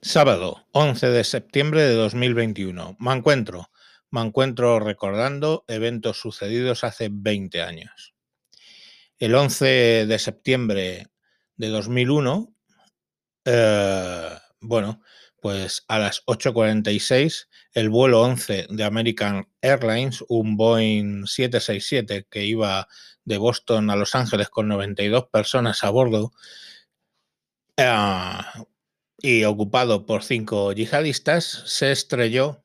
Sábado, 11 de septiembre de 2021. Me encuentro. Me encuentro recordando eventos sucedidos hace 20 años. El 11 de septiembre de 2001, eh, bueno, pues a las 8.46, el vuelo 11 de American Airlines, un Boeing 767 que iba de Boston a Los Ángeles con 92 personas a bordo, eh, y ocupado por cinco yihadistas, se estrelló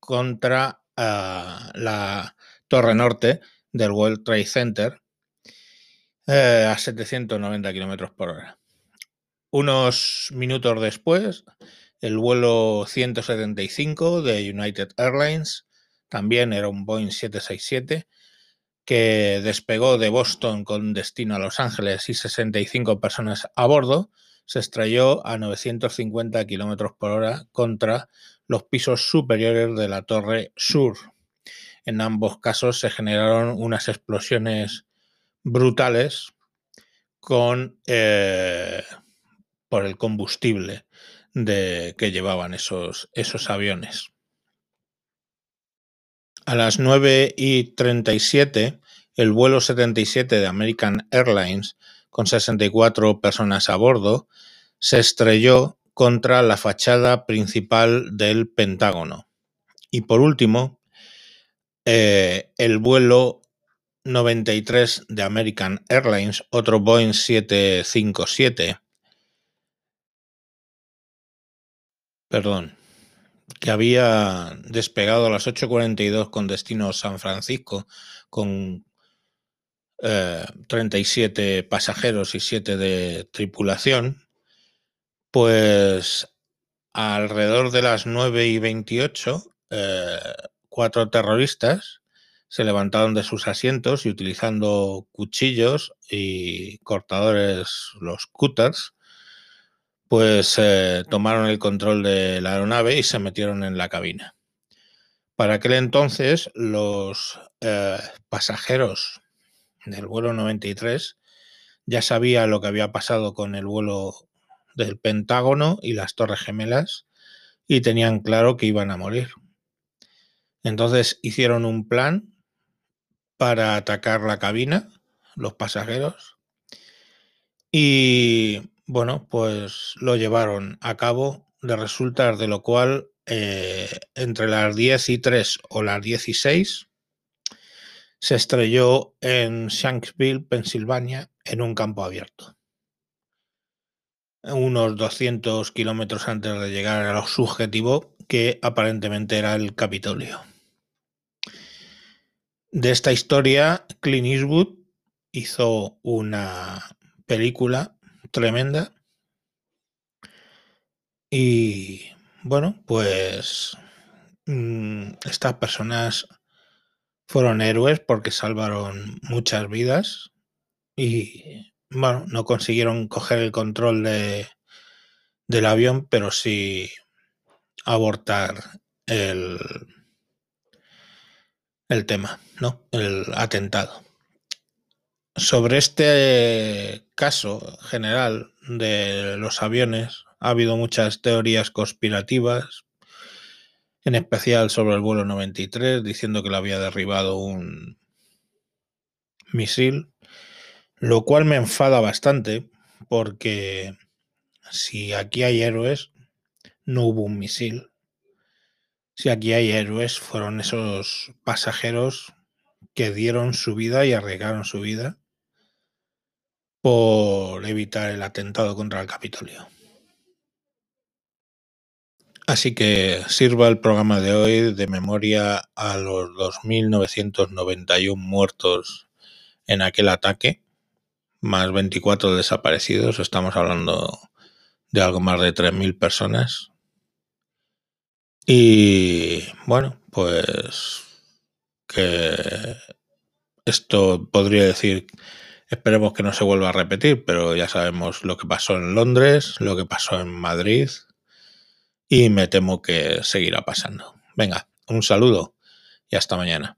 contra uh, la torre norte del World Trade Center uh, a 790 kilómetros por hora. Unos minutos después, el vuelo 175 de United Airlines, también era un Boeing 767, que despegó de Boston con destino a Los Ángeles y 65 personas a bordo, se estrelló a 950 km por hora contra los pisos superiores de la torre sur. En ambos casos se generaron unas explosiones brutales con eh, por el combustible de, que llevaban esos, esos aviones. A las 9 y 37, el vuelo 77 de American Airlines con 64 personas a bordo, se estrelló contra la fachada principal del Pentágono. Y por último, eh, el vuelo 93 de American Airlines, otro Boeing 757, perdón, que había despegado a las 8.42 con destino San Francisco con 37 eh, pasajeros y 7 de tripulación, pues alrededor de las 9 y 28, eh, cuatro terroristas se levantaron de sus asientos y utilizando cuchillos y cortadores, los cutters, pues eh, tomaron el control de la aeronave y se metieron en la cabina. Para aquel entonces, los pasajeros del vuelo 93 ya sabía lo que había pasado con el vuelo del Pentágono y las Torres Gemelas y tenían claro que iban a morir. Entonces hicieron un plan para atacar la cabina, los pasajeros, y bueno, pues lo llevaron a cabo, de resultar de lo cual eh, entre las 10 y 3 o las 16 se estrelló en Shanksville, Pensilvania, en un campo abierto. Unos 200 kilómetros antes de llegar a su objetivo, que aparentemente era el Capitolio. De esta historia, Clint Eastwood hizo una película tremenda. Y bueno, pues mm, estas personas fueron héroes porque salvaron muchas vidas y, bueno, no consiguieron coger el control de, del avión, pero sí abortar el, el tema, ¿no? El atentado. Sobre este caso general de los aviones ha habido muchas teorías conspirativas, en especial sobre el vuelo 93, diciendo que lo había derribado un misil, lo cual me enfada bastante porque si aquí hay héroes, no hubo un misil. Si aquí hay héroes, fueron esos pasajeros que dieron su vida y arriesgaron su vida por evitar el atentado contra el Capitolio. Así que sirva el programa de hoy de memoria a los 2.991 muertos en aquel ataque, más 24 desaparecidos. Estamos hablando de algo más de 3.000 personas. Y bueno, pues que esto podría decir, esperemos que no se vuelva a repetir, pero ya sabemos lo que pasó en Londres, lo que pasó en Madrid, y me temo que seguirá pasando. Venga, un saludo y hasta mañana.